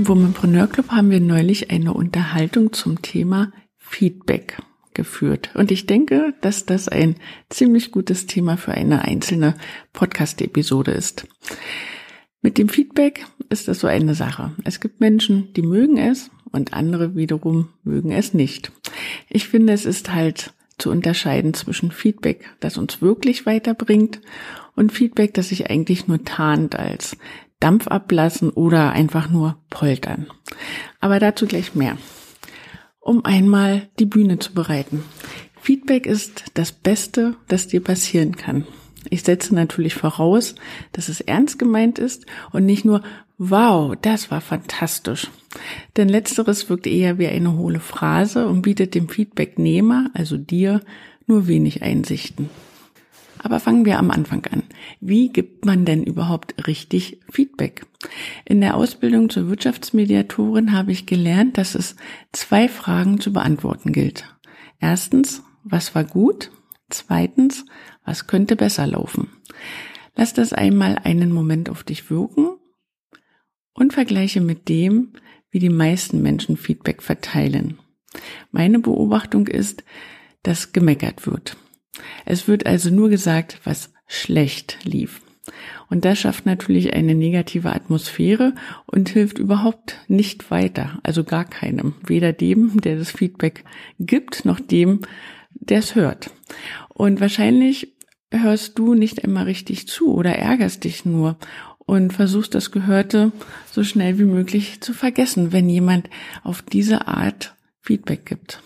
Im Womanpreneur Club haben wir neulich eine Unterhaltung zum Thema Feedback geführt. Und ich denke, dass das ein ziemlich gutes Thema für eine einzelne Podcast-Episode ist. Mit dem Feedback ist das so eine Sache. Es gibt Menschen, die mögen es und andere wiederum mögen es nicht. Ich finde, es ist halt zu unterscheiden zwischen Feedback, das uns wirklich weiterbringt und Feedback, das sich eigentlich nur tarnt als Dampf ablassen oder einfach nur poltern. Aber dazu gleich mehr. Um einmal die Bühne zu bereiten. Feedback ist das Beste, das dir passieren kann. Ich setze natürlich voraus, dass es ernst gemeint ist und nicht nur, wow, das war fantastisch. Denn letzteres wirkt eher wie eine hohle Phrase und bietet dem Feedbacknehmer, also dir, nur wenig Einsichten. Aber fangen wir am Anfang an. Wie gibt man denn überhaupt richtig Feedback? In der Ausbildung zur Wirtschaftsmediatorin habe ich gelernt, dass es zwei Fragen zu beantworten gilt. Erstens, was war gut? Zweitens, was könnte besser laufen? Lass das einmal einen Moment auf dich wirken und vergleiche mit dem, wie die meisten Menschen Feedback verteilen. Meine Beobachtung ist, dass gemeckert wird. Es wird also nur gesagt, was schlecht lief. Und das schafft natürlich eine negative Atmosphäre und hilft überhaupt nicht weiter, also gar keinem, weder dem, der das Feedback gibt, noch dem, der es hört. Und wahrscheinlich hörst du nicht immer richtig zu oder ärgerst dich nur und versuchst das Gehörte so schnell wie möglich zu vergessen, wenn jemand auf diese Art Feedback gibt.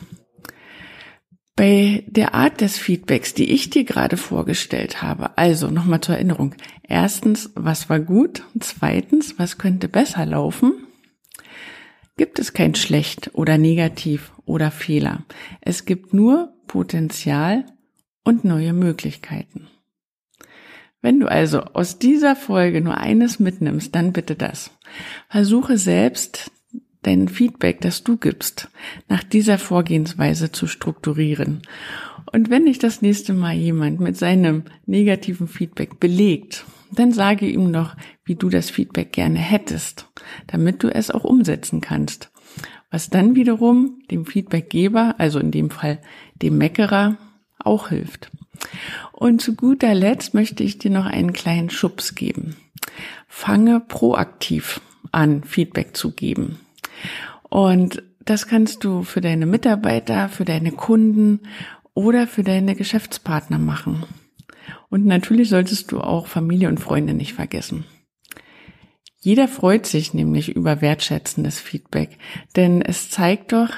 Bei der Art des Feedbacks, die ich dir gerade vorgestellt habe, also nochmal zur Erinnerung. Erstens, was war gut? Zweitens, was könnte besser laufen? Gibt es kein schlecht oder negativ oder Fehler. Es gibt nur Potenzial und neue Möglichkeiten. Wenn du also aus dieser Folge nur eines mitnimmst, dann bitte das. Versuche selbst dein Feedback, das du gibst, nach dieser Vorgehensweise zu strukturieren. Und wenn dich das nächste Mal jemand mit seinem negativen Feedback belegt, dann sage ihm noch, wie du das Feedback gerne hättest, damit du es auch umsetzen kannst. Was dann wiederum dem Feedbackgeber, also in dem Fall dem Meckerer, auch hilft. Und zu guter Letzt möchte ich dir noch einen kleinen Schubs geben. Fange proaktiv an, Feedback zu geben. Und das kannst du für deine Mitarbeiter, für deine Kunden oder für deine Geschäftspartner machen. Und natürlich solltest du auch Familie und Freunde nicht vergessen. Jeder freut sich nämlich über wertschätzendes Feedback, denn es zeigt doch,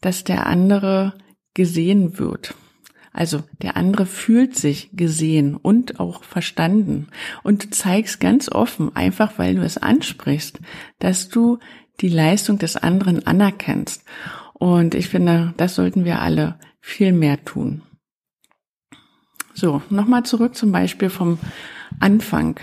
dass der andere gesehen wird. Also der andere fühlt sich gesehen und auch verstanden. Und du zeigst ganz offen, einfach weil du es ansprichst, dass du die Leistung des anderen anerkennst. Und ich finde, das sollten wir alle viel mehr tun. So, nochmal zurück zum Beispiel vom Anfang.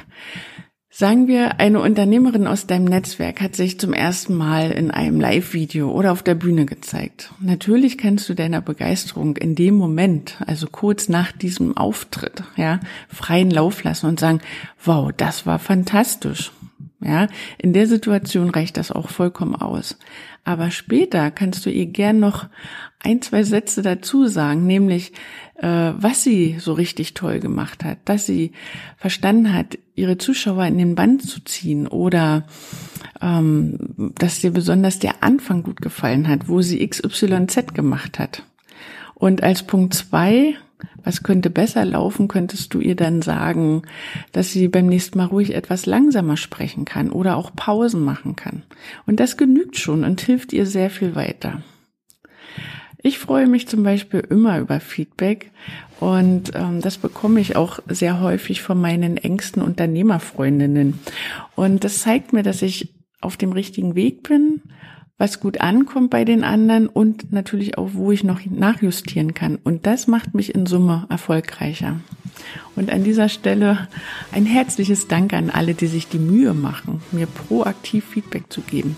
Sagen wir, eine Unternehmerin aus deinem Netzwerk hat sich zum ersten Mal in einem Live-Video oder auf der Bühne gezeigt. Natürlich kannst du deiner Begeisterung in dem Moment, also kurz nach diesem Auftritt, ja, freien Lauf lassen und sagen, wow, das war fantastisch. Ja, in der Situation reicht das auch vollkommen aus. Aber später kannst du ihr gern noch ein, zwei Sätze dazu sagen, nämlich, äh, was sie so richtig toll gemacht hat, dass sie verstanden hat, ihre Zuschauer in den Band zu ziehen oder ähm, dass dir besonders der Anfang gut gefallen hat, wo sie XYZ gemacht hat. Und als Punkt zwei was könnte besser laufen, könntest du ihr dann sagen, dass sie beim nächsten Mal ruhig etwas langsamer sprechen kann oder auch Pausen machen kann. Und das genügt schon und hilft ihr sehr viel weiter. Ich freue mich zum Beispiel immer über Feedback und ähm, das bekomme ich auch sehr häufig von meinen engsten Unternehmerfreundinnen. Und das zeigt mir, dass ich auf dem richtigen Weg bin, was gut ankommt bei den anderen und natürlich auch, wo ich noch nachjustieren kann. Und das macht mich in Summe erfolgreicher. Und an dieser Stelle ein herzliches Dank an alle, die sich die Mühe machen, mir proaktiv Feedback zu geben.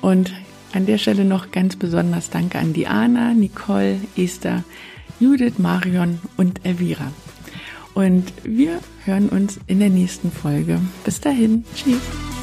Und an der Stelle noch ganz besonders Danke an Diana, Nicole, Esther, Judith, Marion und Elvira. Und wir hören uns in der nächsten Folge. Bis dahin. Tschüss.